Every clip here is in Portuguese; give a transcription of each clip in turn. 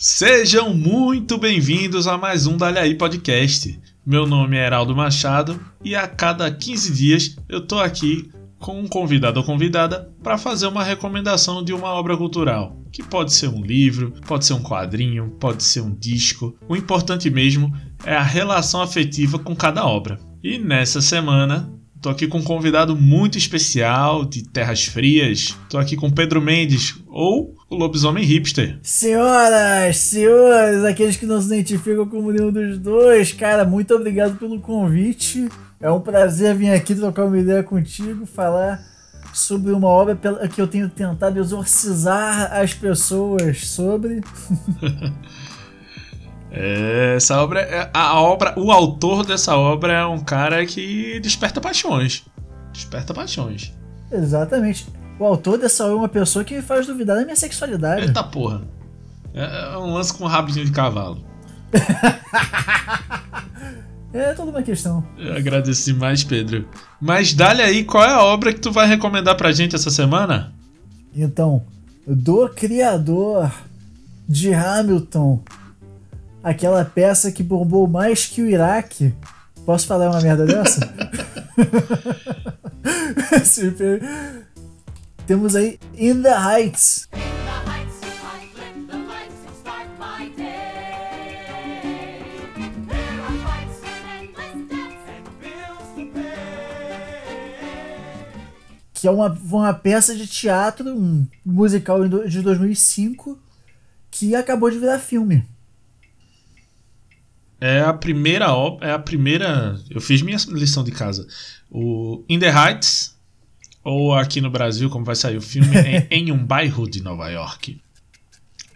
Sejam muito bem-vindos a mais um Dali Aí Podcast. Meu nome é Heraldo Machado e a cada 15 dias eu tô aqui com um convidado ou convidada para fazer uma recomendação de uma obra cultural, que pode ser um livro, pode ser um quadrinho, pode ser um disco. O importante mesmo é a relação afetiva com cada obra. E nessa semana Tô aqui com um convidado muito especial de Terras Frias. Tô aqui com Pedro Mendes, ou o lobisomem hipster. Senhoras, senhores, aqueles que não se identificam como nenhum dos dois, cara, muito obrigado pelo convite. É um prazer vir aqui trocar uma ideia contigo, falar sobre uma obra que eu tenho tentado exorcizar as pessoas sobre. É, essa obra, é, a obra, o autor dessa obra é um cara que desperta paixões. Desperta paixões. Exatamente. O autor dessa é uma pessoa que me faz duvidar da minha sexualidade. Eita porra. É, é um lance com um rabinho de cavalo. é toda uma questão. Eu agradeci mais, Pedro. Mas dá-lhe aí, qual é a obra que tu vai recomendar pra gente essa semana? Então, do criador de Hamilton, aquela peça que bombou mais que o Iraque. Posso falar uma merda dessa? Temos aí In the Heights. que é uma, uma peça de teatro, um musical de 2005, que acabou de virar filme. É a primeira é a primeira. Eu fiz minha lição de casa. O In the Heights, ou aqui no Brasil, como vai sair o filme, em, em um bairro de Nova York.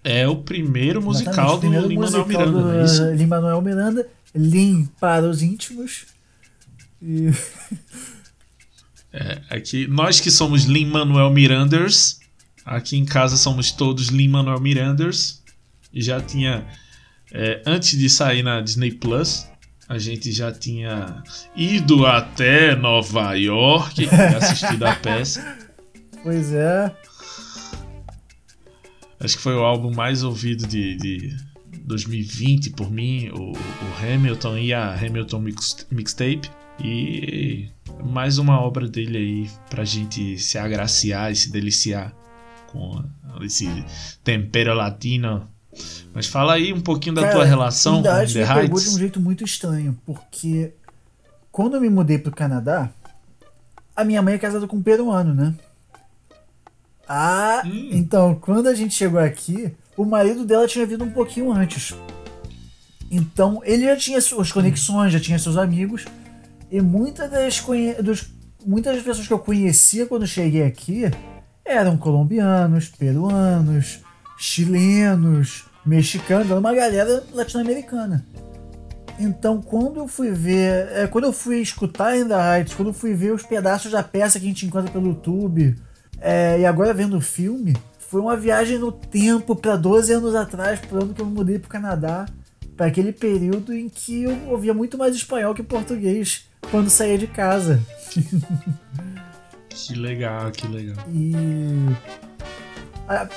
É o primeiro musical do Lin-Manuel Miranda, do, não é isso? Lin-Manuel Miranda, Lin para os íntimos. E... É, aqui, nós que somos Lin-Manuel Miranders, aqui em casa somos todos Lin-Manuel Miranders. E já tinha é, antes de sair na Disney Plus, a gente já tinha ido até Nova York e assistido a peça. Pois é. Acho que foi o álbum mais ouvido de, de 2020 por mim, o, o Hamilton e a Hamilton mix, Mixtape. E mais uma obra dele aí pra gente se agraciar e se deliciar com esse tempero latino mas fala aí um pouquinho da Cara, tua relação com The Heights. me pegou de um jeito muito estranho, porque quando eu me mudei pro Canadá, a minha mãe é casada com um peruano, né? Ah, hum. então quando a gente chegou aqui, o marido dela tinha vindo um pouquinho antes. Então ele já tinha suas conexões, já tinha seus amigos, e muitas das, dos, muitas das pessoas que eu conhecia quando cheguei aqui eram colombianos, peruanos, chilenos, mexicanos, uma galera latino-americana. Então, quando eu fui ver, é, quando eu fui escutar ainda Heights, quando eu fui ver os pedaços da peça que a gente encontra pelo YouTube, é, e agora vendo o filme, foi uma viagem no tempo para 12 anos atrás, para ano que eu mudei para o Canadá, para aquele período em que eu ouvia muito mais espanhol que português quando saía de casa. que legal, que legal. E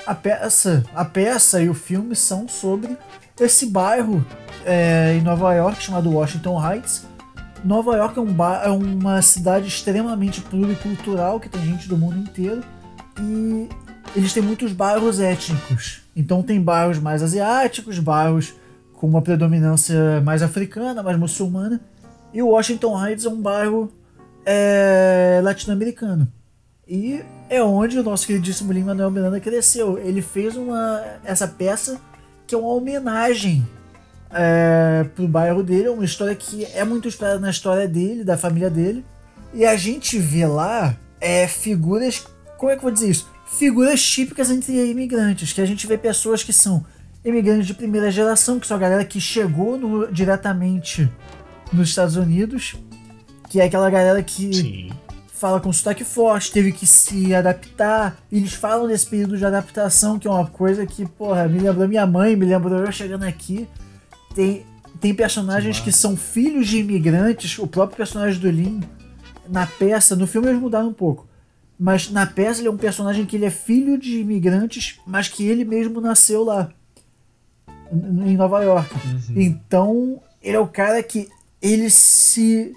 a, peça, a peça e o filme são sobre esse bairro é, em Nova York chamado Washington Heights. Nova York é, um é uma cidade extremamente pluricultural que tem gente do mundo inteiro e eles têm muitos bairros étnicos. Então tem bairros mais asiáticos, bairros com uma predominância mais africana, mais muçulmana. E o Washington Heights é um bairro é, latino-americano. E é onde o nosso queridíssimo Lin Manuel Miranda cresceu. Ele fez uma essa peça que é uma homenagem é, pro bairro dele, uma história que é muito inspirada na história dele, da família dele. E a gente vê lá é, figuras, como é que eu vou dizer isso? Figuras típicas entre imigrantes, que a gente vê pessoas que são imigrantes de primeira geração, que são a galera que chegou no, diretamente nos Estados Unidos, que é aquela galera que Sim fala com sotaque forte, teve que se adaptar. Eles falam desse período de adaptação, que é uma coisa que, porra, me lembrou minha mãe, me lembrou eu chegando aqui. Tem, tem personagens que são filhos de imigrantes, o próprio personagem do Lin, na peça, no filme eles mudaram um pouco. Mas na peça ele é um personagem que ele é filho de imigrantes, mas que ele mesmo nasceu lá. em Nova York. Uhum. Então, ele é o cara que ele se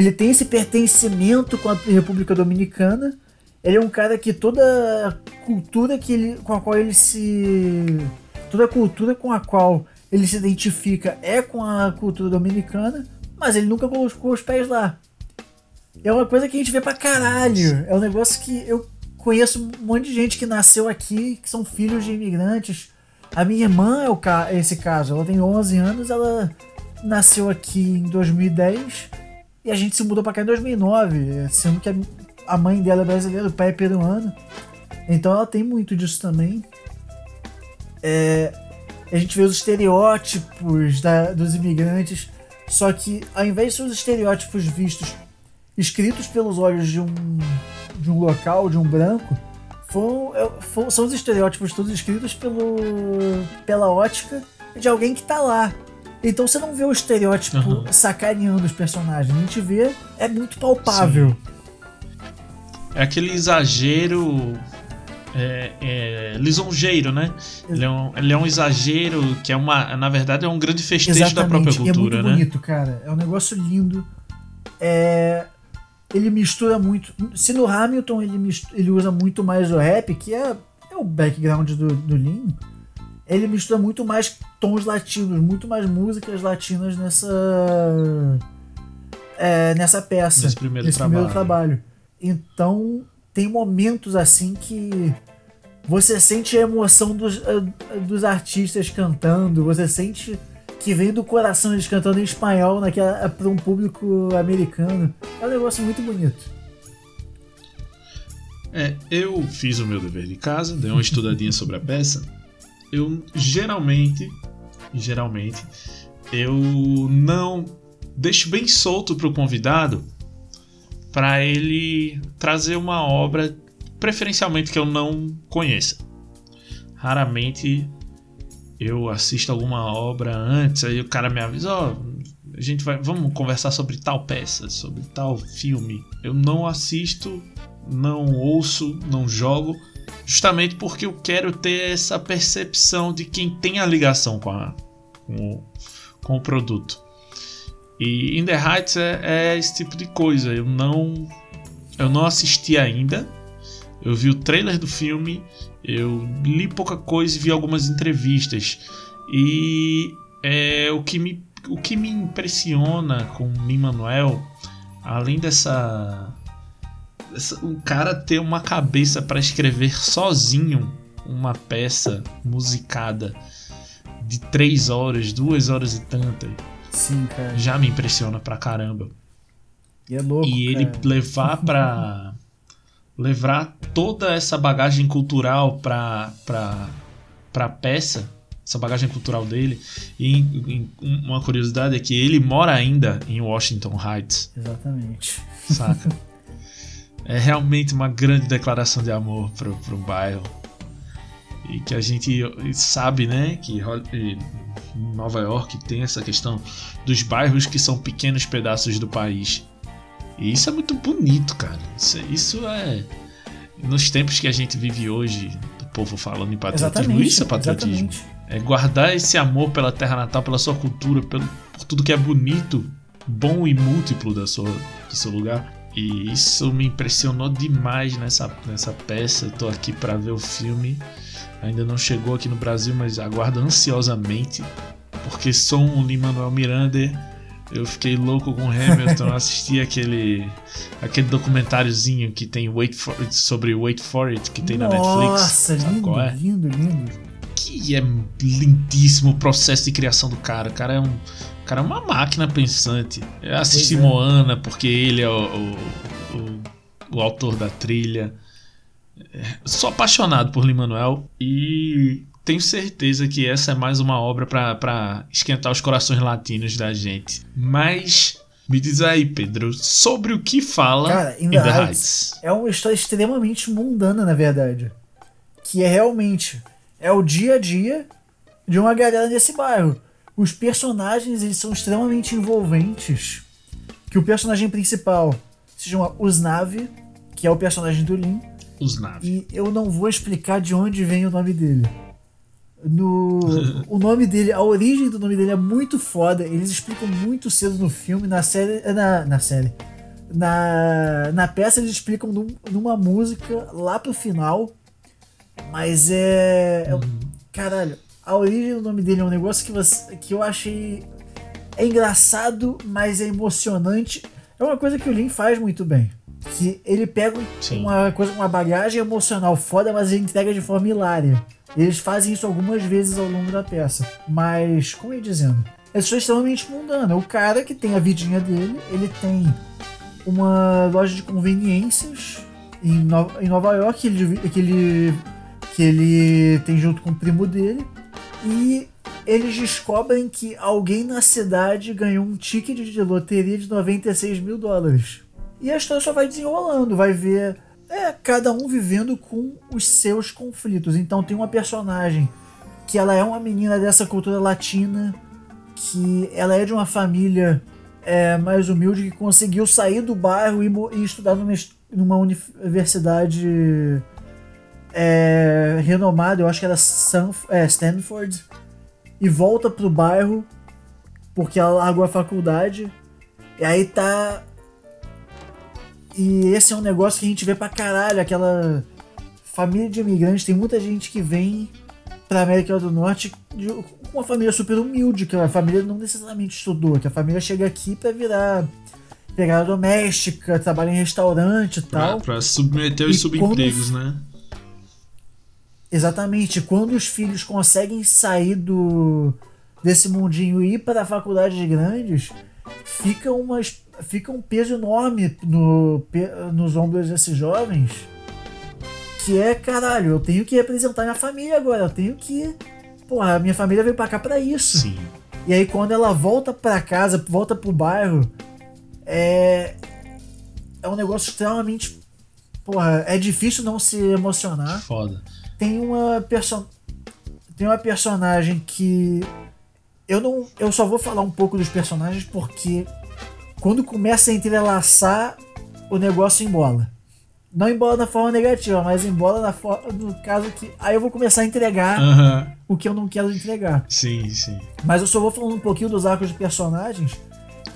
ele tem esse pertencimento com a República Dominicana. Ele é um cara que toda cultura que ele, com a qual ele se toda cultura com a qual ele se identifica é com a cultura dominicana, mas ele nunca colocou os pés lá. É uma coisa que a gente vê pra caralho. É um negócio que eu conheço um monte de gente que nasceu aqui, que são filhos de imigrantes. A minha irmã é ca esse caso. Ela tem 11 anos, ela nasceu aqui em 2010 e a gente se mudou pra cá em 2009, sendo que a mãe dela é brasileira, o pai é peruano. Então ela tem muito disso também. É, a gente vê os estereótipos da, dos imigrantes, só que ao invés de ser os estereótipos vistos escritos pelos olhos de um, de um local, de um branco, foram, é, foram, são os estereótipos todos escritos pelo, pela ótica de alguém que está lá. Então você não vê o estereótipo uhum. sacaneando os personagens, a gente vê, é muito palpável. Sim. É aquele exagero é, é, lisonjeiro, né? Ele é, um, ele é um exagero que é uma. Na verdade, é um grande festejo Exatamente. da própria cultura, é muito né? bonito, cara. É um negócio lindo. É, ele mistura muito. Se no Hamilton ele, mistura, ele usa muito mais o rap, que é, é o background do, do Lin, ele mistura muito mais tons latinos, muito mais músicas latinas nessa. É, nessa peça. Nesse primeiro nesse trabalho. Primeiro trabalho. Então, tem momentos assim que você sente a emoção dos, uh, dos artistas cantando, você sente que vem do coração eles cantando em espanhol naquela para um público americano. É um negócio muito bonito. É, eu fiz o meu dever de casa, dei uma estudadinha sobre a peça. Eu geralmente, geralmente, eu não deixo bem solto pro convidado para ele trazer uma obra preferencialmente que eu não conheça. Raramente eu assisto alguma obra antes, aí o cara me avisa, ó, oh, a gente vai, vamos conversar sobre tal peça, sobre tal filme. Eu não assisto, não ouço, não jogo, justamente porque eu quero ter essa percepção de quem tem a ligação com, a, com, o, com o produto. E In the Heights é, é, esse tipo de coisa. Eu não, eu não assisti ainda. Eu vi o trailer do filme, eu li pouca coisa e vi algumas entrevistas. E é, o, que me, o que me impressiona com Lin Manuel, além dessa o cara ter uma cabeça para escrever sozinho uma peça musicada de três horas, duas horas e tanta Sim, cara. Já me impressiona pra caramba. E é louco. E ele cara. levar pra. levar toda essa bagagem cultural pra, pra, pra peça, essa bagagem cultural dele. E, uma curiosidade é que ele mora ainda em Washington Heights. Exatamente. Saca? é realmente uma grande declaração de amor pro, pro bairro. E que a gente sabe, né, que Nova York tem essa questão dos bairros que são pequenos pedaços do país. E isso é muito bonito, cara. Isso, isso é. Nos tempos que a gente vive hoje, do povo falando em patriotismo, exatamente, isso é patriotismo. Exatamente. É guardar esse amor pela terra natal, pela sua cultura, pelo, por tudo que é bonito, bom e múltiplo da sua, do seu lugar. E isso me impressionou demais nessa, nessa peça. Eu tô aqui para ver o filme. Ainda não chegou aqui no Brasil, mas aguardo ansiosamente. Porque sou um Lin-Manuel Miranda. Eu fiquei louco com Hamilton, assisti aquele aquele documentáriozinho que tem Wait for It, sobre Wait for It que tem Nossa, na Netflix. Nossa, lindo, é? lindo, lindo. Que é lindíssimo o processo de criação do cara. O cara é um, o cara é uma máquina pensante. Eu assisti é. Moana porque ele é o, o, o, o autor da trilha sou apaixonado por Lin-Manuel e tenho certeza que essa é mais uma obra para esquentar os corações latinos da gente. Mas me diz aí, Pedro, sobre o que fala Cara, In, the, the Heights. Heights. É uma história extremamente mundana, na verdade. Que é realmente é o dia a dia de uma galera nesse bairro. Os personagens eles são extremamente envolventes. Que o personagem principal se chama Usnavi, que é o personagem do Lin, os naves. E eu não vou explicar de onde vem o nome dele. No, o nome dele, a origem do nome dele é muito foda. Eles explicam muito cedo no filme, na série. Na, na série. Na, na peça eles explicam num, numa música lá pro final. Mas é. é Uhum. caralho, a origem do nome dele é um negócio que, você, que eu achei. É engraçado, mas é emocionante. É uma coisa que o Lin faz muito bem. Que ele pega Sim. uma coisa, uma bagagem emocional foda, mas ele entrega de forma hilária. Eles fazem isso algumas vezes ao longo da peça. Mas, como eu ia dizendo, é só extremamente mundana. O cara que tem a vidinha dele, ele tem uma loja de conveniências em, no em Nova York que ele, que, ele, que ele tem junto com o primo dele. E eles descobrem que alguém na cidade ganhou um ticket de loteria de 96 mil dólares. E a história só vai desenrolando, vai ver é, cada um vivendo com os seus conflitos. Então tem uma personagem que ela é uma menina dessa cultura latina, que ela é de uma família é, mais humilde que conseguiu sair do bairro e, e estudar numa, numa universidade é, renomada, eu acho que era Sanf é, Stanford, e volta pro bairro porque ela largou a faculdade. E aí tá. E esse é um negócio que a gente vê pra caralho, aquela família de imigrantes. Tem muita gente que vem pra América do Norte com uma família super humilde, que a família não necessariamente estudou, que a família chega aqui pra virar pegada doméstica, trabalha em restaurante e tal. pra submeter os E subempregos, né? Exatamente. Quando os filhos conseguem sair do desse mundinho e ir para faculdades grandes, fica, uma, fica um peso enorme no, nos ombros desses jovens. Que é, caralho, eu tenho que representar minha família agora. Eu tenho que. Porra, a minha família veio pra cá pra isso. Sim. E aí quando ela volta pra casa, volta pro bairro, é. É um negócio extremamente. Porra, é difícil não se emocionar Foda. Tem uma perso tem uma personagem que eu não eu só vou falar um pouco dos personagens porque quando começa a entrelaçar o negócio embola não embola da forma negativa mas embola na forma no caso que aí eu vou começar a entregar o que eu não quero entregar Sim, sim. mas eu só vou falando um pouquinho dos arcos de personagens.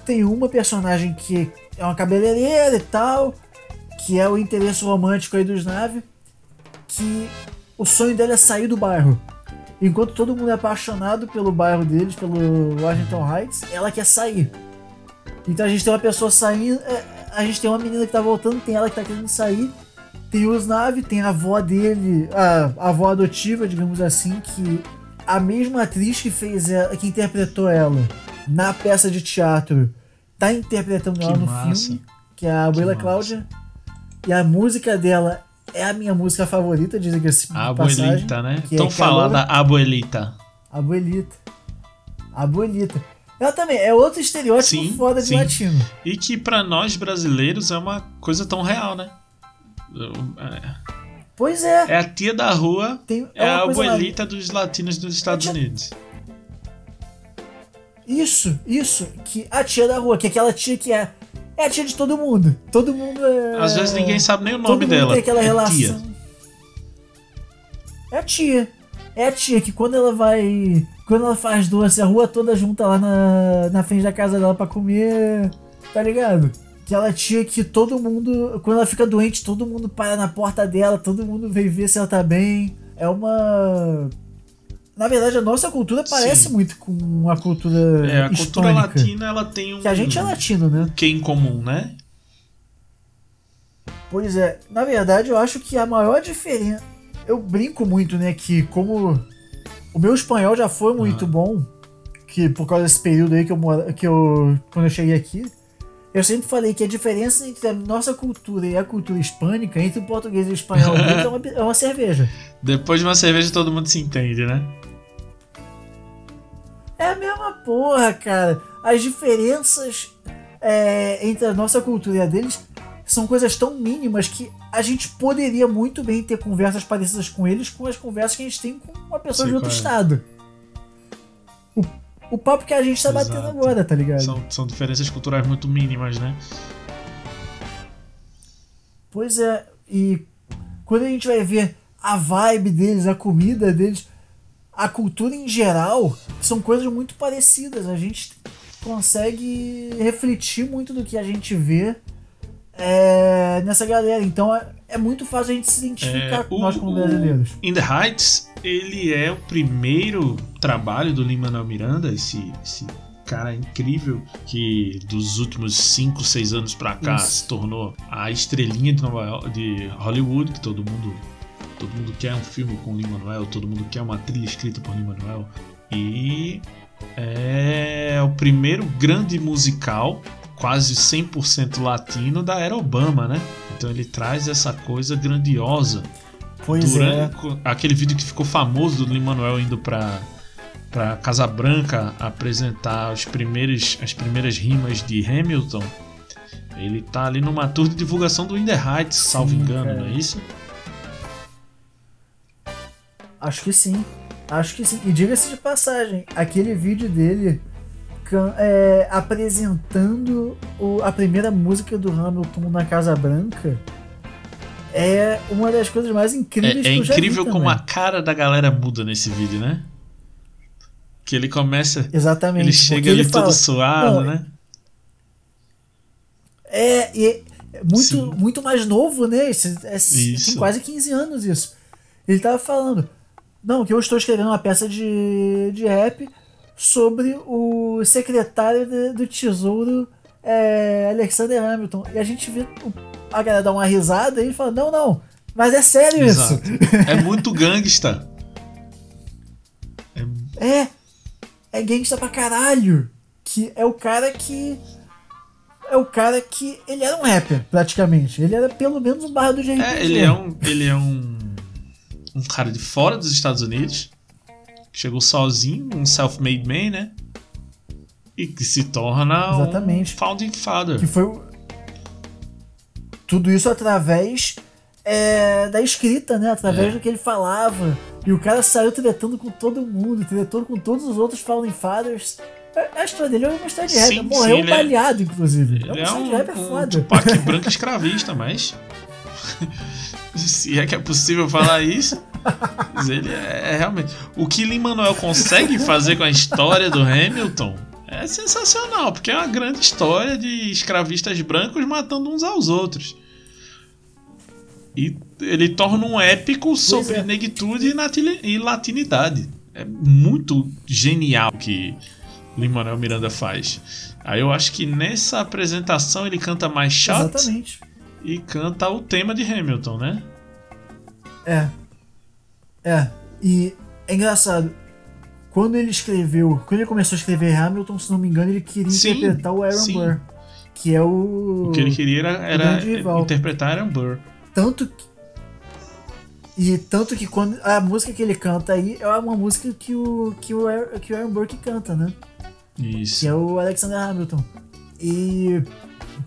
Tem uma personagem que é uma cabeleireira e tal, que é o interesse romântico aí dos Nave, que o sonho dela é sair do bairro. Enquanto todo mundo é apaixonado pelo bairro deles, pelo Washington Heights, ela quer sair. Então a gente tem uma pessoa saindo, é, a gente tem uma menina que tá voltando, tem ela que tá querendo sair. Tem os Nave, tem a avó dele, a, a avó adotiva, digamos assim, que a mesma atriz que fez ela, que interpretou ela na peça de teatro tá interpretando Que ela no massa. filme, que é a Abuela. Cláudia. E a música dela é a minha música favorita, de A passagem. abuelita, né? que é Tão falada Calor- abuelita. Abuelita. Abuelita. Ela também é outro estereótipo Sim, foda de sim. latino. E que pra nós brasileiros é uma coisa tão real, né? Pois é. É a tia da rua, Tem, é, a uma coisa lá- abuelita dos latinos dos Estados É tia- Unidos. Isso, isso. Que a tia da rua, que é aquela tia que é. É a tia de todo mundo. Todo mundo é. Às vezes ninguém sabe nem o todo nome mundo dela. Tem aquela é relação. tia. É a tia. É a tia que quando ela vai. Quando ela faz doce, a rua toda junta lá na, na frente da casa dela pra comer. Tá ligado? Aquela tia que todo mundo. Quando ela fica doente, todo mundo para na porta dela, todo mundo vem ver se ela tá bem. É uma. Na verdade, a nossa cultura parece Sim. muito com a cultura. É, a cultura latina ela tem um Que a gente é latino, né? que em comum, né? Pois é, na verdade eu acho que a maior diferença. Eu brinco muito, né? Que como o meu espanhol já foi muito Ah. bom, que por causa desse período aí que eu mora, que eu quando eu cheguei aqui, eu sempre falei que a diferença entre a nossa cultura e a cultura hispânica, entre o português e o espanhol, é, uma, é uma cerveja. Depois de uma cerveja todo mundo se entende, né? É a mesma porra, cara. As diferenças é, entre a nossa cultura e a deles são coisas tão mínimas que a gente poderia muito bem ter conversas parecidas com eles com as conversas que a gente tem com uma pessoa Sei de outro estado. O, o papo que a gente tá batendo Exato. agora, tá ligado? São, são diferenças culturais muito mínimas, né? Pois é, e quando a gente vai ver a vibe deles, a comida deles, a cultura em geral são coisas muito parecidas. A gente consegue refletir muito do que a gente vê é, nessa galera. Então é, é, muito fácil a gente se identificar é, com nós como brasileiros. In the Heights, ele é o primeiro trabalho do Lin-Manuel Miranda, esse, esse cara incrível que dos últimos 5, 6 anos pra cá Isso. se tornou a estrelinha de, Nova de Hollywood, que todo mundo todo mundo quer um filme com Lin-Manuel, todo mundo quer uma trilha escrita por Lin-Manuel. E é o primeiro grande musical quase 100% latino da era Obama, né? Então ele traz essa coisa grandiosa. Pois Durante, é. Aquele vídeo que ficou famoso do Lin-Manuel indo para para Casa Branca apresentar os primeiros, as primeiras rimas de Hamilton. Ele tá ali numa tour de divulgação do In the Heights, salvo engano, não é isso? Acho que sim. Acho que sim. E diga-se de passagem, aquele vídeo dele é, apresentando o, a primeira música do Hamilton na Casa Branca é uma das coisas mais incríveis é, é que eu já. É incrível como a cara da galera muda nesse vídeo, né? Que ele começa. Exatamente. Ele chega ali ele todo suado, não, né? É, é muito, muito mais novo, né? Esse, esse, tem quase 15 anos isso. Ele tava falando. Não, que eu estou escrevendo uma peça de, de rap sobre o secretário de, do Tesouro é, Alexander Hamilton. E a gente vê a galera dar uma risada e fala: Não, não, mas é sério Exato. isso. É muito gangsta. É, é, é gangsta pra caralho. Que é o cara que. É o cara que. Ele era um rapper, praticamente. Ele era pelo menos um barra do RPG. É, ele é um. Ele é um um cara de fora dos Estados Unidos, que chegou sozinho, um self-made man, né? E que se torna Exatamente. um founding father. Que foi tudo isso através é, da escrita, né? Através é. do que ele falava. E o cara saiu tretando com todo mundo, tretando com todos os outros founding fathers. A história dele é uma história de rap. Morreu sim, é- baleado, é... inclusive. Ele é uma história é um, de rap é foda. Um Tupac branco escravista, mas. Se é que é possível falar isso. Mas ele é, é realmente. O que Lin Manuel consegue fazer com a história do Hamilton é sensacional, porque é uma grande história de escravistas brancos matando uns aos outros. E ele torna um épico sobre é. negritude e latinidade. É muito genial o que Lin-Manuel Miranda faz. Aí eu acho que nessa apresentação ele canta mais chato. Exatamente e canta o tema de Hamilton, né? É. É. E é engraçado. Quando ele escreveu, quando ele começou a escrever Hamilton, se não me engano, ele queria sim, interpretar o Aaron sim. Burr, que é o. O que ele queria era, era interpretar Aaron Burr. Tanto que, e tanto que quando a música que ele canta aí é uma música que o que o, que o Aaron Burke canta, né? Isso. Que é o Alexander Hamilton. E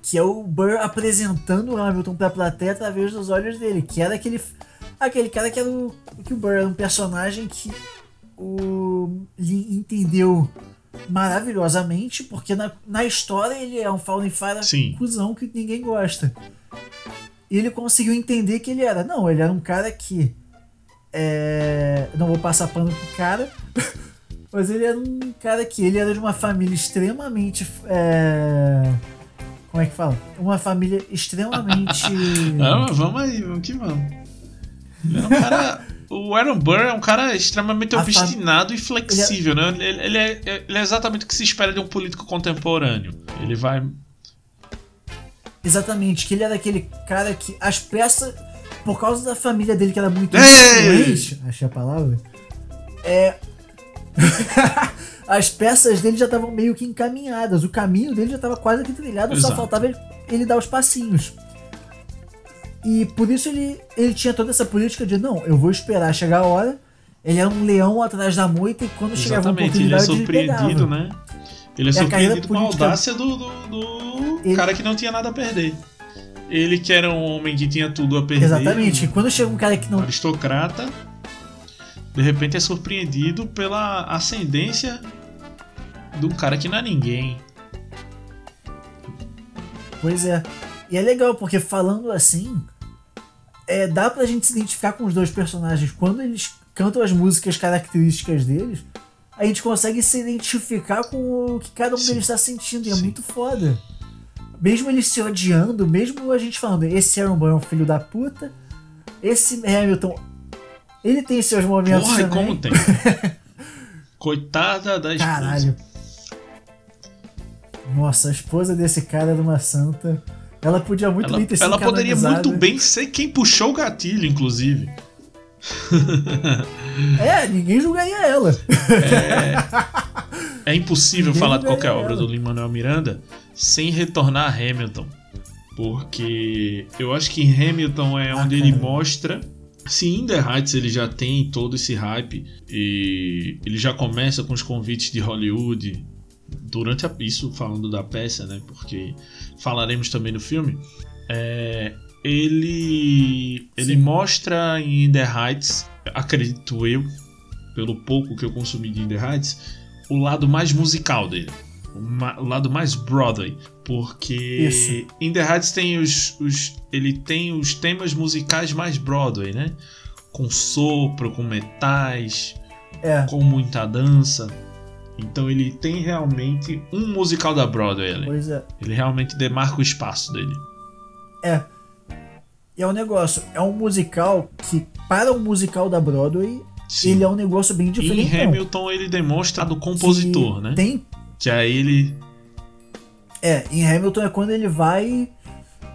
que é o Burr apresentando o Hamilton pra plateia através dos olhos dele, que era aquele aquele cara que era o que o Burr era um personagem que o Lee entendeu maravilhosamente, porque na, na história ele é um Fallen Fire cuzão que ninguém gosta. E ele conseguiu entender que ele era. Não, ele era um cara que. É, não vou passar pano pro cara, mas ele era um cara que ele era de uma família extremamente. É, como é que fala? Uma família extremamente. Não, vamos aí, vamos que vamos. Ele é um cara. o Aaron Burr é um cara extremamente a obstinado e flexível, ele é... né? Ele, ele, é, ele é exatamente o que se espera de um político contemporâneo. Ele vai. Exatamente, que ele era aquele cara que as peças, por causa da família dele que era muito influente, achei a palavra, é. as peças dele já estavam meio que encaminhadas, o caminho dele já estava quase que trilhado, Exato. só faltava ele, ele, dar os passinhos. E por isso ele, ele tinha toda essa política de não, eu vou esperar chegar a hora. Ele é um leão atrás da moita e quando chegava a oportunidade ele é surpreendido, ele né? Ele é, é surpreendido com a audácia do, do, do ele... cara que não tinha nada a perder. Ele que era um homem que tinha tudo a perder. Exatamente. Um... Quando chega um cara que não. Aristocrata de repente é surpreendido pela ascendência de um cara que não é ninguém. Pois é. E é legal, porque falando assim, é, dá pra gente se identificar com os dois personagens. Quando eles cantam as músicas características deles, a gente consegue se identificar com o que cada um Sim. deles está sentindo. E é Sim. muito foda. Mesmo eles se odiando, mesmo a gente falando, esse Aaron Boy é um filho da puta, esse Hamilton, ele tem seus momentos Porra, também. como tem? Coitada da esposa. Caralho. Nossa, a esposa desse cara era uma santa. Ela podia muito Ela, bem ter sido ela poderia muito bem ser quem puxou o gatilho, inclusive. É, ninguém julgaria ela. É impossível Ninguém falar de qualquer obra ela. do Lin-Manuel Miranda sem retornar a Hamilton. Porque eu acho que Hamilton é Ah, onde ele cara. mostra. Se In The Heights ele já tem todo esse hype e ele já começa com os convites de Hollywood durante a, isso falando da peça, né? Porque falaremos também no filme. É, ele ele Sim. mostra em The Heights, acredito eu, pelo pouco que eu consumi de In The Heights, o lado mais musical dele. O, o lado mais Broadway. Porque Isso. In The Heights tem os, os. Ele tem os temas musicais mais Broadway, né? Com sopro, com metais, É, com muita dança. Então ele tem realmente um musical da Broadway ali. pois é. Ele realmente demarca o espaço dele. É. E é um negócio, é um musical que, para um musical da Broadway, Sim. ele é um negócio bem em diferente. Hamilton ele demonstra do compositor, né? Tem. Que aí ele. É, em Hamilton é quando ele vai.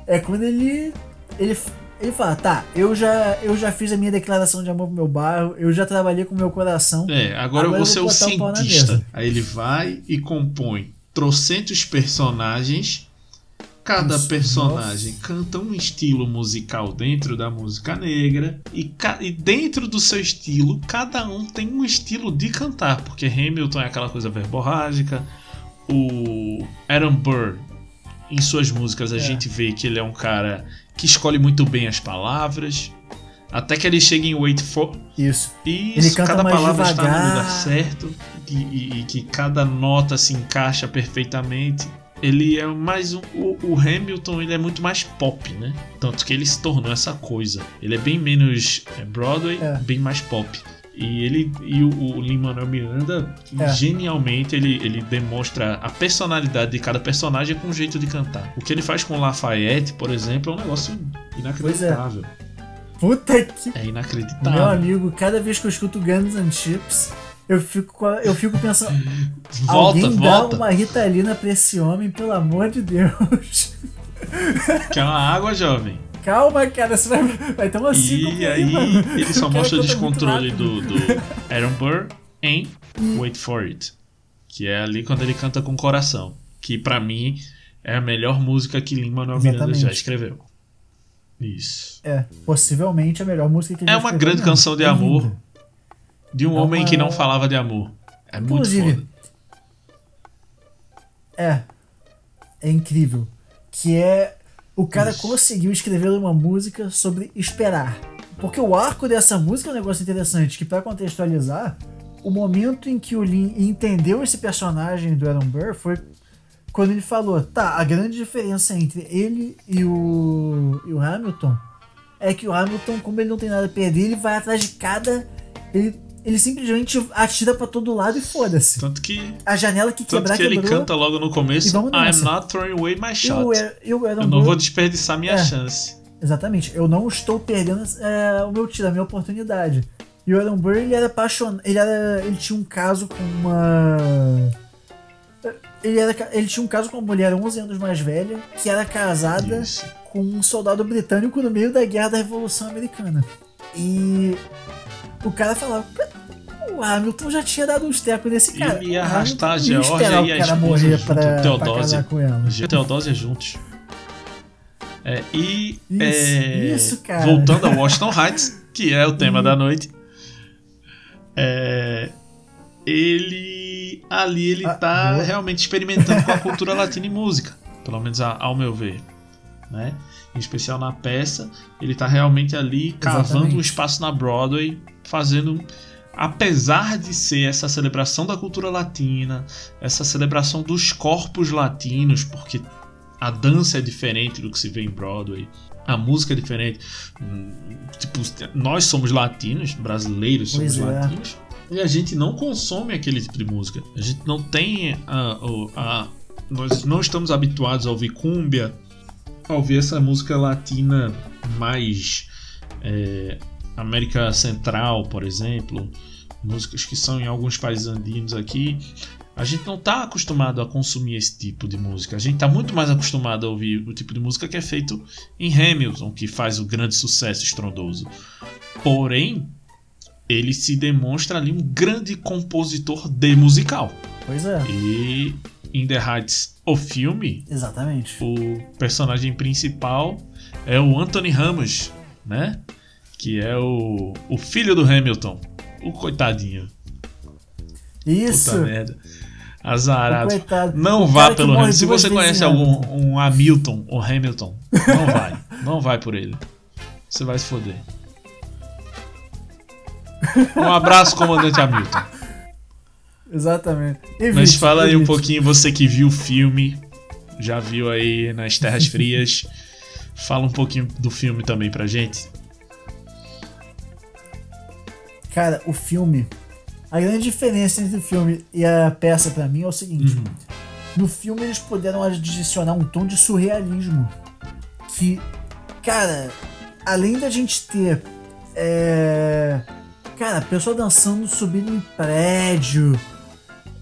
É quando ele. Ele, ele fala, tá, eu já, eu já fiz a minha declaração de amor pro meu bairro, eu já trabalhei com o meu coração. É, agora, eu Agora vou eu ser vou o botar o cientista. Aí ele vai e compõe trocentos personagens. Cada Isso, personagem canta um estilo musical dentro da música negra. E, e dentro do seu estilo, cada um tem um estilo de cantar. Porque Hamilton é aquela coisa verborrágica. O Aaron Burr, em suas músicas, a É. gente vê que ele é um cara que escolhe muito bem as palavras. Até que ele chega em Wait For, Isso. isso, Ele canta cada palavra está no devagar. lugar certo e, e- e que cada nota se encaixa perfeitamente. Ele é mais um, o, o Hamilton ele é muito mais pop, né? Tanto que ele se tornou essa coisa. Ele é bem menos é, Broadway, É. bem mais pop. E ele e o, o Lin-Manuel Miranda É. genialmente ele, ele demonstra a personalidade de cada personagem com um jeito de cantar. O que ele faz com Lafayette, por exemplo, é um negócio inacreditável. Puta que. É, Meu inacreditável. amigo, cada vez que eu escuto Guns and Chips, eu fico, eu fico pensando. Volta, alguém dá volta. uma Ritalina pra esse homem, pelo amor de Deus. Quer uma água, jovem? Calma, cara, você vai, vai ter E aí mano. ele só mostra o muito descontrole do, do Aaron Burr em Wait For It. Que é ali quando ele canta com o coração. Que pra mim é a melhor música que Lin-Manuel Miranda já escreveu. Isso. É, possivelmente a melhor música que ele É uma grande mesmo. canção de É amor. linda. De um É homem uma- que não falava de amor. É muito Inclusive, foda. É. É incrível. Que é. O cara Isso. conseguiu escrever uma música sobre esperar. Porque o arco dessa música é um negócio interessante, que pra contextualizar, o momento em que o Lin entendeu esse personagem do Aaron Burr foi quando ele falou, tá, a grande diferença entre ele e o, e o Hamilton é que o Hamilton, como ele não tem nada a perder, ele vai atrás de cada. Ele, ele simplesmente atira pra todo lado e foda-se. Tanto que, A janela que tanto quebrar, que ele quebrou. canta logo no E começo: I'm not throwing away my shot. o, e o Aaron Eu não vou desperdiçar minha É. chance. Exatamente, eu não estou perdendo é, o meu tiro, a minha oportunidade. E o Aaron Burr, ele era apaixonado, ele, era, ele tinha um caso com uma... Ele, era, ele tinha um caso com uma mulher 11 anos mais velha, que era casada Isso. com um soldado britânico no meio da guerra da Revolução Americana. E o cara falava, o Hamilton já tinha dado uns tecos nesse cara. Ele ia arrastar a Hamilton ia Geórgia esperar e a esposa morrer junto, pra, pra Teodósia. casar com ela. G- Teodósia juntos. É, e Isso, é, isso, cara. voltando a Washington Heights, que é o tema Uhum. da noite, é, ele ali ele Ah, tá boa. realmente experimentando com a cultura latina e música, pelo menos a- ao meu ver, né? Em especial na peça, ele tá realmente ali cavando Exatamente. um espaço na Broadway, fazendo apesar de ser essa celebração da cultura latina, essa celebração dos corpos latinos, porque a dança é diferente do que se vê em Broadway. A música é diferente. Hum, Tipo, nós somos latinos, brasileiros somos é. latinos, e a gente não consome aquele tipo de música. A gente não tem a, o- a- nós não estamos habituados a ouvir cúmbia, a ouvir essa música latina mais é, América Central, por exemplo, músicas que são em alguns países andinos aqui. A gente não está acostumado a consumir esse tipo de música. A gente está muito mais acostumado a ouvir o tipo de música que é feito em Hamilton, que faz o grande sucesso estrondoso. Porém, ele se demonstra ali um grande compositor de musical. Pois é, E In The Heights, o filme, exatamente. o personagem principal é o Anthony Ramos, né? Que é o, o filho do Hamilton. O coitadinho. Isso. Puta merda. Azarado. Coitado. Não vá pelo Hamilton. Se você conhece algum Hamilton. um Hamilton ou Hamilton, não vai. não vai por ele. Você vai se foder. Um abraço, comandante Hamilton. Exatamente. Mas Evite, fala aí um evite. pouquinho, você que viu o filme, já viu aí nas Terras Frias. Fala um pouquinho do filme também pra gente. Cara, o filme. A grande diferença entre o filme e a peça pra mim é o seguinte: Uhum. no filme eles puderam adicionar um tom de surrealismo. Que, cara, além da gente ter. É, cara, pessoa dançando, subindo em prédio,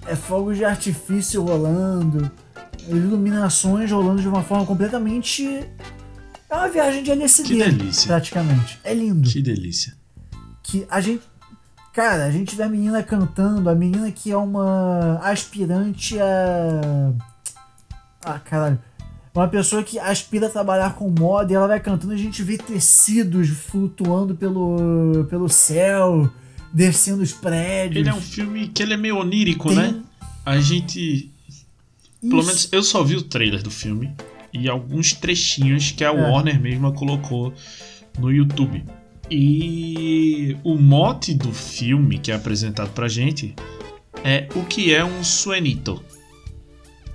é fogos de artifício rolando, iluminações rolando de uma forma completamente. É uma viagem de LSD, Que delícia. praticamente. É lindo Que delícia. que a gente. Cara, a gente vê a menina cantando, a menina que é uma aspirante a. Ah, caralho. Uma pessoa que aspira a trabalhar com moda e ela vai cantando, a gente vê tecidos flutuando pelo, pelo céu, descendo os prédios. Ele é um filme que ele é meio onírico, Tem- né? A gente. Pelo Isso. menos eu só vi o trailer do filme e alguns trechinhos que a É. Warner mesma colocou no YouTube. E o mote do filme que é apresentado pra gente é o que é um suenito.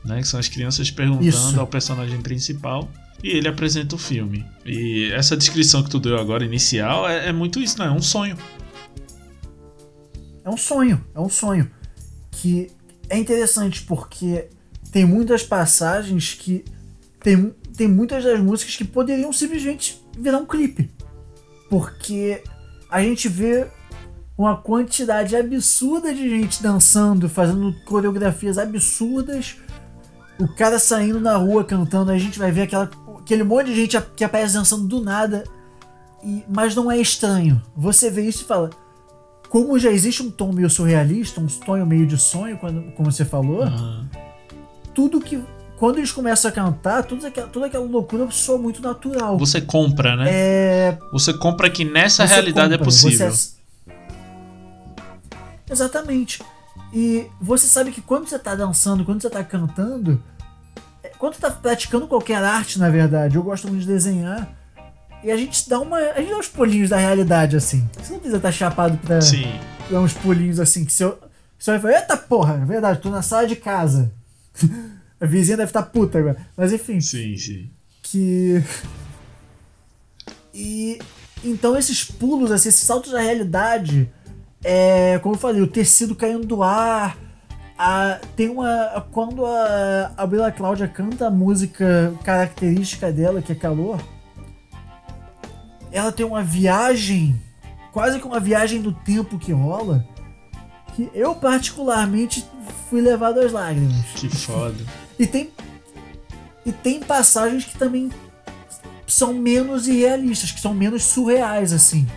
Né? Que são as crianças perguntando Isso. ao personagem principal e ele apresenta o filme. E essa descrição que tu deu agora, inicial, é, é muito isso, né? É um sonho. É um sonho, é um sonho. Que é interessante porque tem muitas passagens que. Tem, tem muitas das músicas que poderiam simplesmente virar um clipe. Porque a gente vê uma quantidade absurda de gente dançando, fazendo coreografias absurdas. O cara saindo na rua cantando, a gente vai ver aquela, aquele monte de gente que aparece dançando do nada. E, mas não é estranho. Você vê isso e fala: como já existe um tom meio surrealista, um tom meio de sonho, quando, como você falou, Aham. tudo que. Quando eles começam a cantar, toda aquela, toda aquela loucura soa muito natural. Você compra, né? É. Você compra que nessa você realidade é compra, possível. você- Exatamente. E você sabe que quando você tá dançando, quando você tá cantando, é, quando você tá praticando qualquer arte, na verdade, eu gosto muito de desenhar. E a gente dá uma. A gente dá uns pulinhos da realidade, assim. Você não precisa estar chapado pra Sim. dar uns pulinhos assim que se eu. Você vai falar, eita porra, é verdade, tô na sala de casa. A vizinha deve estar puta agora. Mas enfim, Sim, sim. que. E. Então esses pulos, assim, esses saltos da realidade. É. Como eu falei, o tecido caindo do ar. A, tem uma. Quando a, a Bela Cláudia canta a música característica dela, que é calor. Ela tem uma viagem. Quase que uma viagem do tempo que rola. Que eu particularmente fui levado às lágrimas. Que foda. E tem. E tem passagens que também são menos irrealistas, que são menos surreais, assim.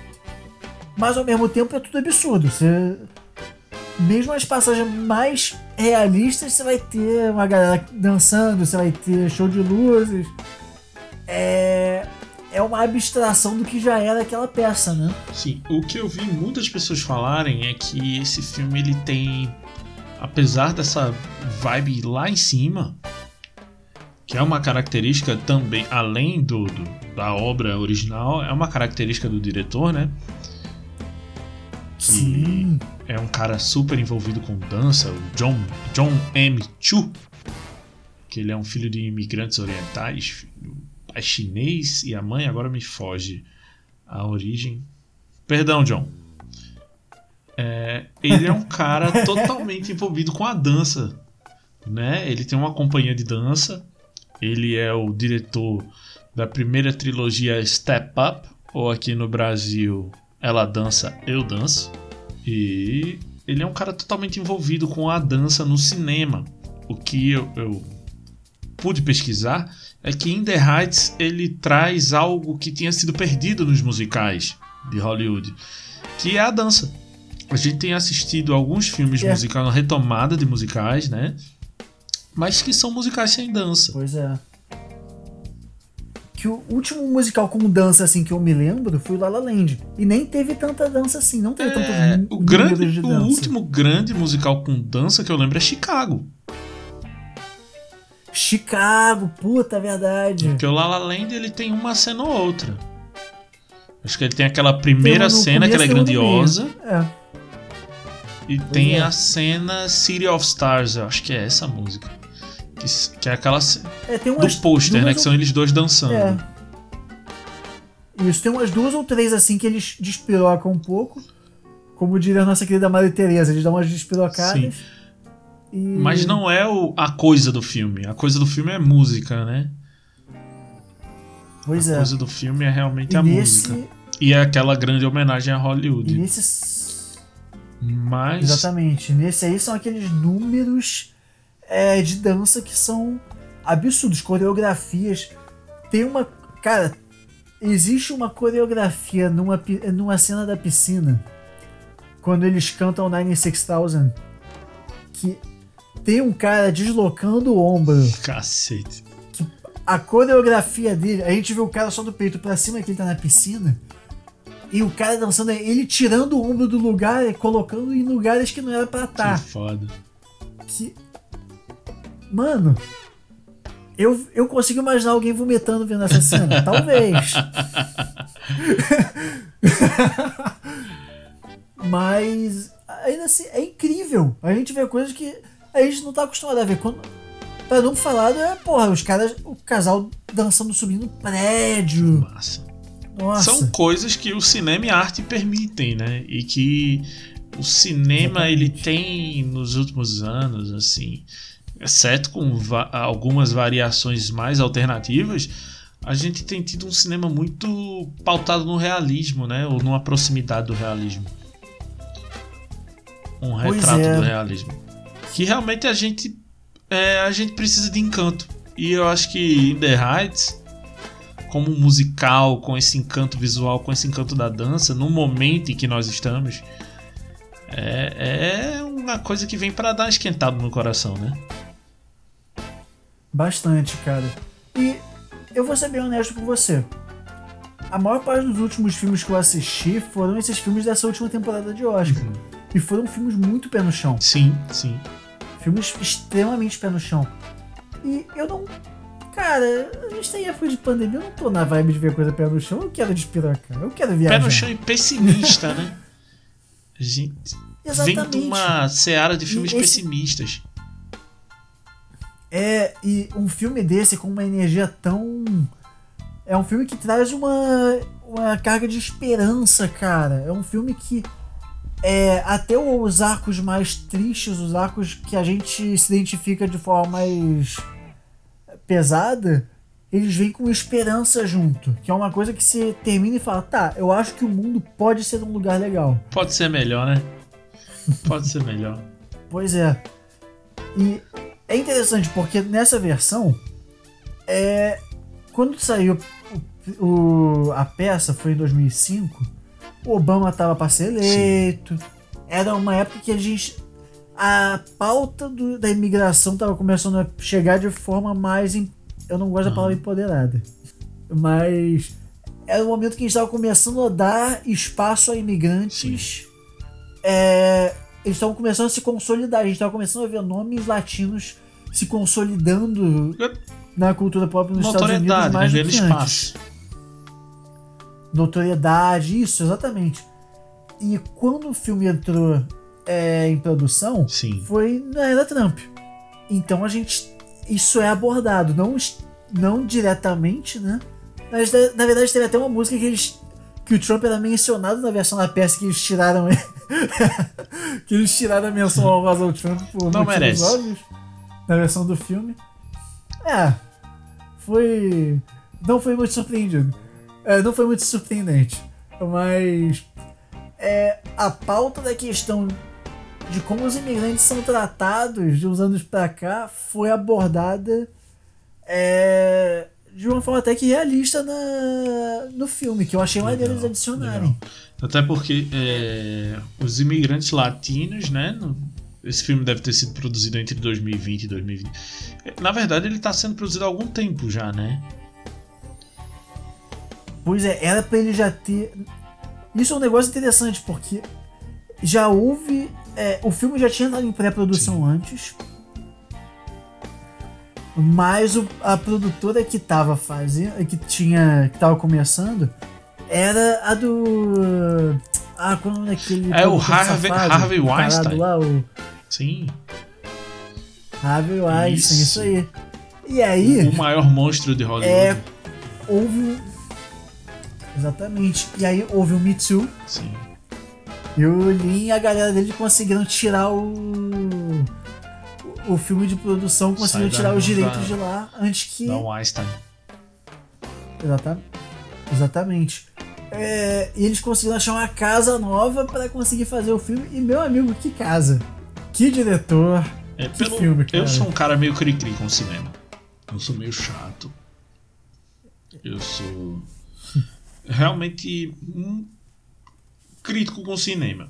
Mas ao mesmo tempo é tudo absurdo. Você. Mesmo as passagens mais realistas, você vai ter uma galera dançando, você vai ter show de luzes. É. É uma abstração do que já era aquela peça, né? Sim, o que eu vi muitas pessoas falarem é que esse filme ele tem, apesar dessa vibe lá em cima, que é uma característica também, além do, do- da obra original, é uma característica do diretor, né? Que Sim. é um cara super envolvido com dança, o John, John M. Chu, que ele é um filho de imigrantes orientais, pai chinês e a mãe, agora me foge a origem. Perdão, John. É, ele é um cara totalmente envolvido com a dança. Né? Ele tem uma companhia de dança. Ele é o diretor da primeira trilogia Step Up, ou aqui no Brasil, Ela Dança, Eu Danço. E ele é um cara totalmente envolvido com a dança no cinema. O que eu, eu pude pesquisar é que In The Heights ele traz algo que tinha sido perdido nos musicais de Hollywood, que é a dança. A gente tem assistido alguns filmes. É. musicais, uma retomada de musicais, né? Mas que são musicais sem dança. Pois é. Que o último musical com dança assim que eu me lembro foi o La La Land. E nem teve tanta dança assim, não teve é, tanto o grande, de dança. O último grande musical com dança que eu lembro é Chicago. Chicago, puta verdade. Porque o La La Land ele tem uma cena ou outra. Acho que ele tem aquela primeira tem cena que ela é grandiosa. É. E pois tem é. a cena City of Stars, eu acho que é essa música. Que, que é aquela é, tem umas, do pôster, né? Que são eles dois dançando. É. Isso, tem umas duas ou três assim que eles despirocam um pouco. Como diria a nossa querida Maria Tereza, eles dão umas despirocadas. Sim. E... Mas não é o, a coisa do filme. A coisa do filme é música, né? Pois a é. coisa do filme é realmente e a nesse... música. E é aquela grande homenagem a Hollywood. E nesses... Mas... Exatamente. Nesse aí são aqueles números é, de dança que são absurdos. Coreografias. Tem uma. Cara, existe uma coreografia numa, numa cena da piscina. Quando eles cantam Nine Six Thousand. Que tem um cara deslocando o ombro. Cacete. Que a coreografia dele, a gente vê o cara só do peito pra cima que ele tá na piscina. E o cara dançando, ele tirando o ombro do lugar e colocando em lugares que não era pra estar. Que foda. Que. Mano. Eu, eu consigo imaginar alguém vomitando vendo essa cena. Talvez. Mas ainda assim, é incrível. A gente vê coisas que a gente não tá acostumado a ver. Quando, pra não falar, é, porra, os caras, o casal dançando subindo prédio. Massa. Nossa. São coisas que o cinema e a arte permitem, né? E que o cinema Exatamente. ele tem nos últimos anos, assim, exceto com va algumas variações mais alternativas, a gente tem tido um cinema muito pautado no realismo, né? Ou numa proximidade do realismo. Um retrato é. do realismo que realmente a gente é, a gente precisa de encanto. E eu acho que In The Heights, como um musical, com esse encanto visual, com esse encanto da dança, no momento em que nós estamos, é, é uma coisa que vem para dar esquentado no coração, né? Bastante, cara. E eu vou ser bem honesto com você. A maior parte dos últimos filmes que eu assisti foram esses filmes dessa última temporada de Oscar. Uhum. E foram filmes muito pé no chão. Sim, sim. Filmes extremamente pé no chão. E eu não. Cara, a gente tem época de pandemia, eu não tô na vibe de ver coisa pé no chão, eu quero despirocar, eu quero viajar. Pé no chão e pessimista, né? Gente. Exatamente. Vem de uma seara de filmes esse... pessimistas. É, e um filme desse com uma energia tão. É um filme que traz uma, uma carga de esperança, cara. É um filme que é, até os arcos mais tristes, os arcos que a gente se identifica de forma mais pesada, eles vêm com esperança junto. Que é uma coisa que você termina e fala: tá, eu acho que o mundo pode ser um lugar legal. Pode ser melhor, né? Pode ser melhor. pois é. E é interessante porque nessa versão, é, quando saiu o, o, a peça, foi em 2005 o Obama tava para ser eleito. Sim. Era uma época que a gente. A pauta do, da imigração tava começando a chegar de forma mais. Eu não gosto da palavra empoderada. Mas. Era o momento que a gente estava começando a dar espaço a imigrantes. É, eles estavam começando a se consolidar. A gente estava começando a ver nomes latinos se consolidando na cultura pop nos Estados Unidos mais né? do que espaço notoriedade, isso, exatamente. E quando o filme entrou é, em produção, Sim. foi na era Trump. Então a gente. Isso é abordado, não não diretamente, né? Mas na, verdade teve até uma música que eles que o Trump era mencionado na versão da peça que eles tiraram que eles tiraram a menção ao ao Trump por não merece. óbvios na versão do filme. É, foi não foi muito surpreendido. É, não foi muito surpreendente, mas é, a pauta da questão de como os imigrantes são tratados de uns anos pra cá foi abordada é, de uma forma até que realista na, no filme, que eu achei maneiro eles adicionarem. Legal. Até porque é, os imigrantes latinos, né? No, esse filme deve ter sido produzido entre 2020 e 2020. Na verdade, ele está sendo produzido há algum tempo já, né? Pois é, era para ele já ter. Isso é um negócio interessante, porque já houve. É, o filme já tinha estado em pré-produção antes. Mas o, a produtora que tava fazendo, que tinha, que tava começando, era a do. Ah, qual é o nome daquele. É o Harvey, safado, Harvey Weinstein. Lá, o... Sim. Harvey Weinstein, isso. isso aí. E aí. O maior monstro de Hollywood. É. Houve. Exatamente. E aí houve o Me Too. Sim. E o Lin e a galera dele conseguiram tirar o o filme de produção conseguiu tirar os direitos de lá antes que. Da Einstein. Exatamente. Exatamente. É, e eles conseguiram achar uma casa nova para conseguir fazer o filme. E meu amigo, que casa! Que diretor! É, que pelo, filme, cara. Eu sou um cara meio cri-cri com o cinema. Eu sou meio chato. Eu sou realmente crítico com o cinema.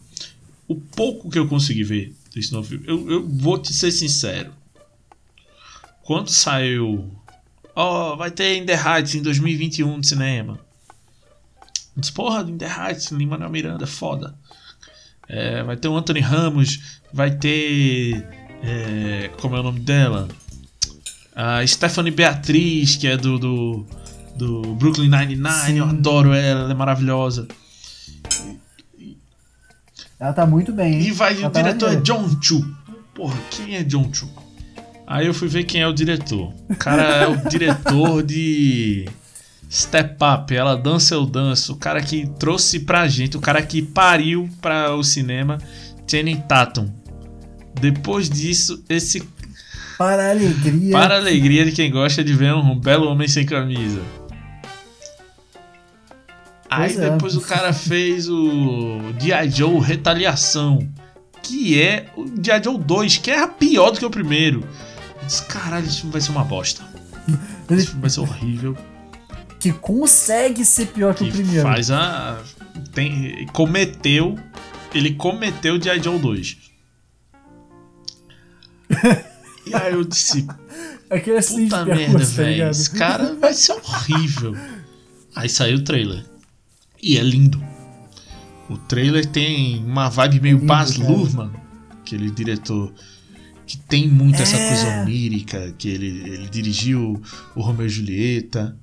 O pouco que eu consegui ver desse novo filme. Eu, eu vou te ser sincero. Quando saiu. Ó, oh, vai ter In The Heights em 2021 no cinema. Diz, porra, In The Heights, Lima Miranda, foda. É, vai ter o Anthony Ramos, vai ter. É, como é o nome dela? A Stephanie Beatriz, que é do, do, do Brooklyn Nine-Nine, eu adoro ela, ela é maravilhosa. Ela tá muito bem. E vai, o tá diretor é John Chu. Porra, quem é John Chu? Aí eu fui ver quem é o diretor. O cara é o diretor de Step Up, Ela Dança Eu Danço. O cara que trouxe pra gente, o cara que pariu para o cinema, Channing Tatum. Depois disso, esse. Para a alegria. Para a alegria de quem gosta de ver um belo homem sem camisa. Aí é. depois o cara fez o G.I. Joe Retaliação, que é o G.I. Joe 2, que é pior do que o primeiro. Eu disse, caralho, esse filme vai ser uma bosta. Esse filme vai ser horrível. Que consegue ser pior que, que o primeiro. Faz a. Tem, cometeu. Ele cometeu o G.I. Joe 2. e aí eu disse. Aquele Puta merda, tá velho. Esse cara vai ser horrível. Aí saiu o trailer. E é lindo. O trailer tem uma vibe meio é Baz Luhrmann, aquele diretor que tem muito é. essa coisa onírica, que ele, ele dirigiu o Romeo e Julieta,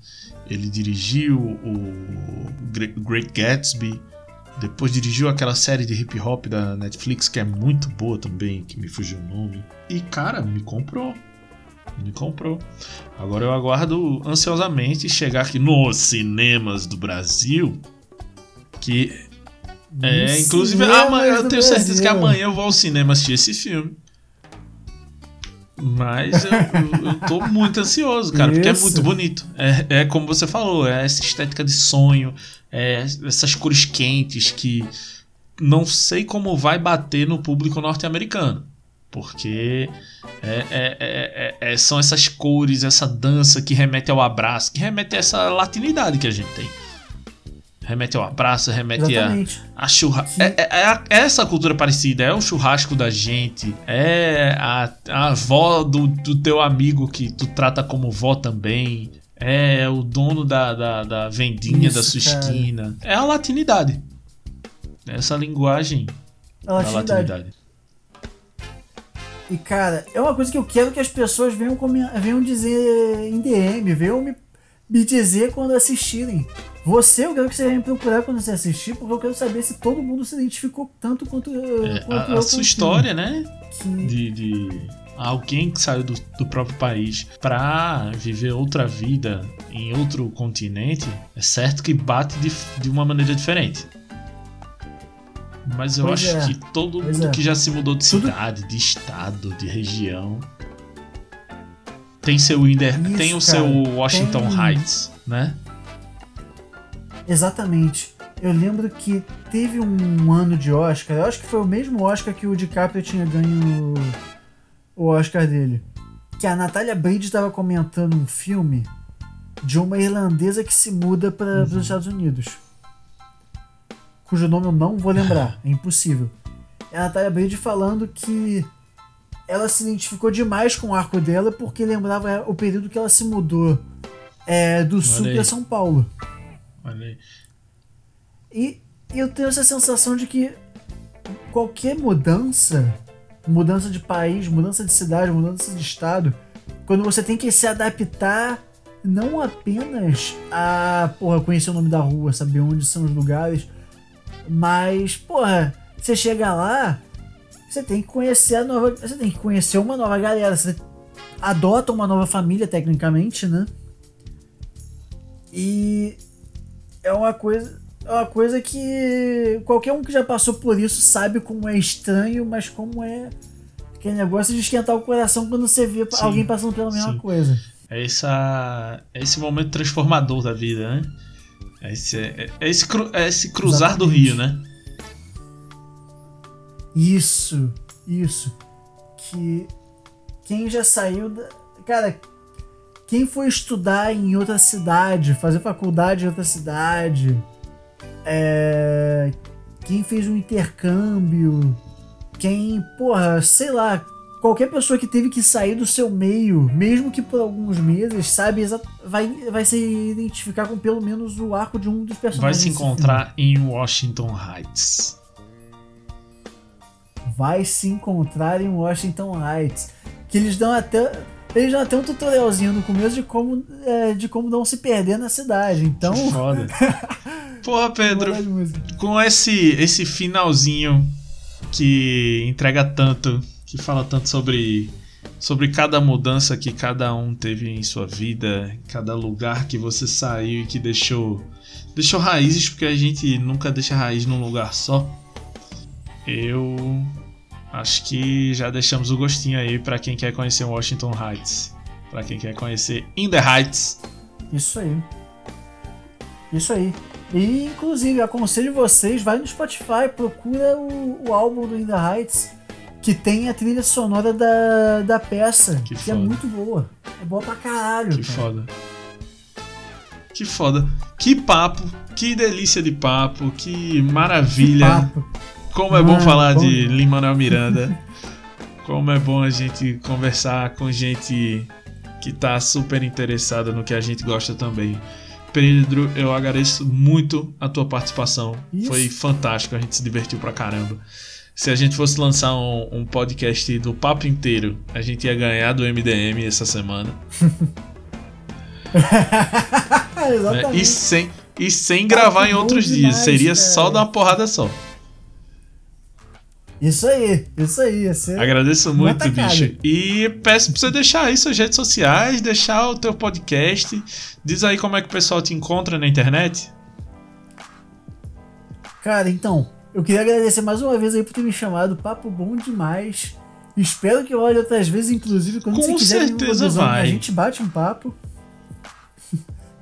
ele dirigiu o Great Gatsby, depois dirigiu aquela série de hip hop da Netflix que é muito boa também, que me fugiu o nome. E cara, me comprou. Me comprou. Agora eu aguardo ansiosamente chegar aqui nos cinemas do Brasil que. É, inclusive, amanhã, eu tenho certeza que amanhã eu vou ao cinema assistir esse filme. Mas eu, eu, eu tô muito ansioso, cara, Isso. porque é muito bonito. É, é como você falou, é essa estética de sonho, é essas cores quentes que não sei como vai bater no público norte-americano. Porque é, é, é, é são essas cores, essa dança que remete ao abraço, que remete a essa latinidade que a gente tem. Remete ao abraço, remete Exatamente. a, a churrasco. É, é, é, é, essa cultura parecida, é o churrasco da gente, é a, a avó do, do teu amigo que tu trata como vó também, é o dono da, da, da vendinha Isso, da sua cara. esquina. É a latinidade. Essa linguagem a latinidade. da latinidade. E cara, é uma coisa que eu quero que as pessoas venham, venham dizer em DM, venham me, me dizer quando assistirem. Você, eu quero que você venha me procurar quando você assistir, porque eu quero saber se todo mundo se identificou tanto quanto, é, quanto a, eu. A sua história, né? Que... De, de, alguém que saiu do, do próprio país para viver outra vida em outro continente, é certo que bate de, de uma maneira diferente. Mas eu Pois acho é, que todo pois mundo é. que já se mudou de Tudo- cidade, de estado, de região, tem seu Inder, tem o cara, seu Washington tem- Heights, né? Exatamente. Eu lembro que teve um ano de Oscar, eu acho que foi o mesmo Oscar que o DiCaprio tinha ganho o Oscar dele. Que a Natália Bride estava comentando um filme de uma irlandesa que se muda para os Estados Unidos. Cujo nome eu não vou lembrar, é impossível. É a Natália Bride falando que ela se identificou demais com o arco dela porque lembrava o período que ela se mudou é, do sul para São Paulo. Olha aí. E eu tenho essa sensação de que qualquer mudança, mudança de país, mudança de cidade, mudança de estado, quando você tem que se adaptar não apenas a, porra, conhecer o nome da rua, saber onde são os lugares, mas, porra, você chega lá, você tem que conhecer a nova, você tem que conhecer uma nova galera, você adota uma nova família tecnicamente, né? E é uma coisa é uma coisa que qualquer um que já passou por isso sabe como é estranho, mas como é aquele negócio de esquentar o coração quando você vê Sim, alguém passando pela mesma sim. coisa. É, essa, é esse momento transformador da vida, né? É esse, é, é esse, cru- é esse cruzar do Exatamente. rio, né? Isso, isso. Que quem já saiu da. Cara, quem foi estudar em outra cidade, fazer faculdade em outra cidade, é, quem fez um intercâmbio, quem, porra, sei lá, qualquer pessoa que teve que sair do seu meio, mesmo que por alguns meses, sabe, vai, vai se identificar com pelo menos o arco de um dos Vai personagens. se desse filme. encontrar em Washington Heights. vai se encontrar em Washington Heights. Que eles dão até. Eles dão até um tutorialzinho no começo de como, é, de como não se perder na cidade. Então. Que foda. Porra, Pedro, com esse, esse finalzinho que entrega tanto, que fala tanto sobre, sobre cada mudança que cada um teve em sua vida, cada lugar que você saiu e que deixou, deixou raízes, porque a gente nunca deixa raiz num lugar só. Eu acho que já deixamos o gostinho aí pra quem quer conhecer Washington Heights, Pra quem quer conhecer In the Heights. Isso aí. Isso aí. E, inclusive, aconselho vocês, vai no Spotify, procura o, o álbum do In The Heights, que tem a trilha sonora da, da peça, Que que, é muito boa. É boa pra caralho. Que cara. foda. Que foda. Que papo, que delícia de papo, que maravilha. Papo. Como é bom Mano, falar bom de. Lin-Manuel Miranda. Como é bom a gente conversar com gente que tá super interessada no que a gente gosta também. Pedro, eu agradeço muito a tua participação. Isso. Foi fantástico, a gente se divertiu pra caramba. Se a gente fosse lançar um, um podcast do papo inteiro, a gente ia ganhar do MDM essa semana. Exatamente. E sem, e sem gravar em bom outros dias. demais, Seria cara. só dar uma porrada só. Isso aí, isso aí. ser- Agradeço muito, bicho. E peço pra você deixar aí suas redes sociais, deixar o teu podcast. Diz aí como é que o pessoal te encontra na internet. Cara, então, eu queria agradecer mais uma vez aí por ter me chamado. Papo bom demais. Espero que role outras vezes, inclusive, quando Com você quiser no certeza vai. a gente bate um papo.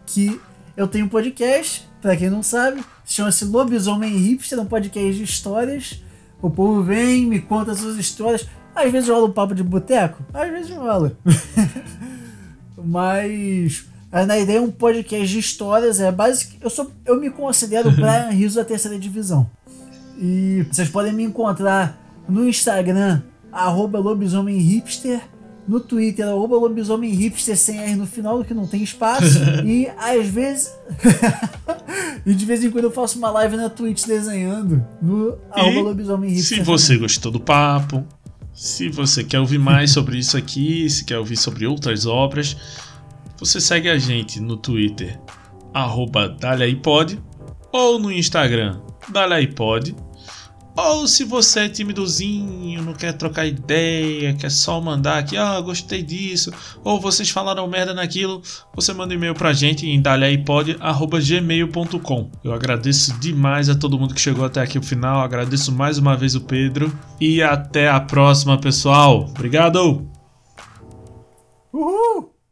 que eu tenho um podcast, pra quem não sabe, chama-se Lobisomem Hipster, é um podcast de histórias. O povo vem, me conta suas histórias. Às vezes rola um papo de boteco, às vezes rola. Mas na ideia é um podcast de histórias, é basic, eu sou eu me considero o Brian Rizzo da terceira divisão. E vocês podem me encontrar no Instagram arroba lobisomem hipster, no Twitter arroba lobisomem hipster sem R no final, que não tem espaço. e às vezes e de vez em quando eu faço uma live na Twitch desenhando no arroba lobisomem hipster. Se você gostou do papo, se você quer ouvir mais sobre isso aqui, se quer ouvir sobre outras obras, você segue a gente no Twitter, arroba DalhaíPod, ou no Instagram, DalhaíPod, Ou se você é timidozinho, não quer trocar ideia, quer só mandar aqui, ah, gostei disso, ou vocês falaram merda naquilo, você manda um e-mail pra gente em dalhaipod.gmail.com. Eu agradeço demais a todo mundo que chegou até aqui o final, agradeço mais uma vez o Pedro e até a próxima, pessoal. Obrigado! Uhul!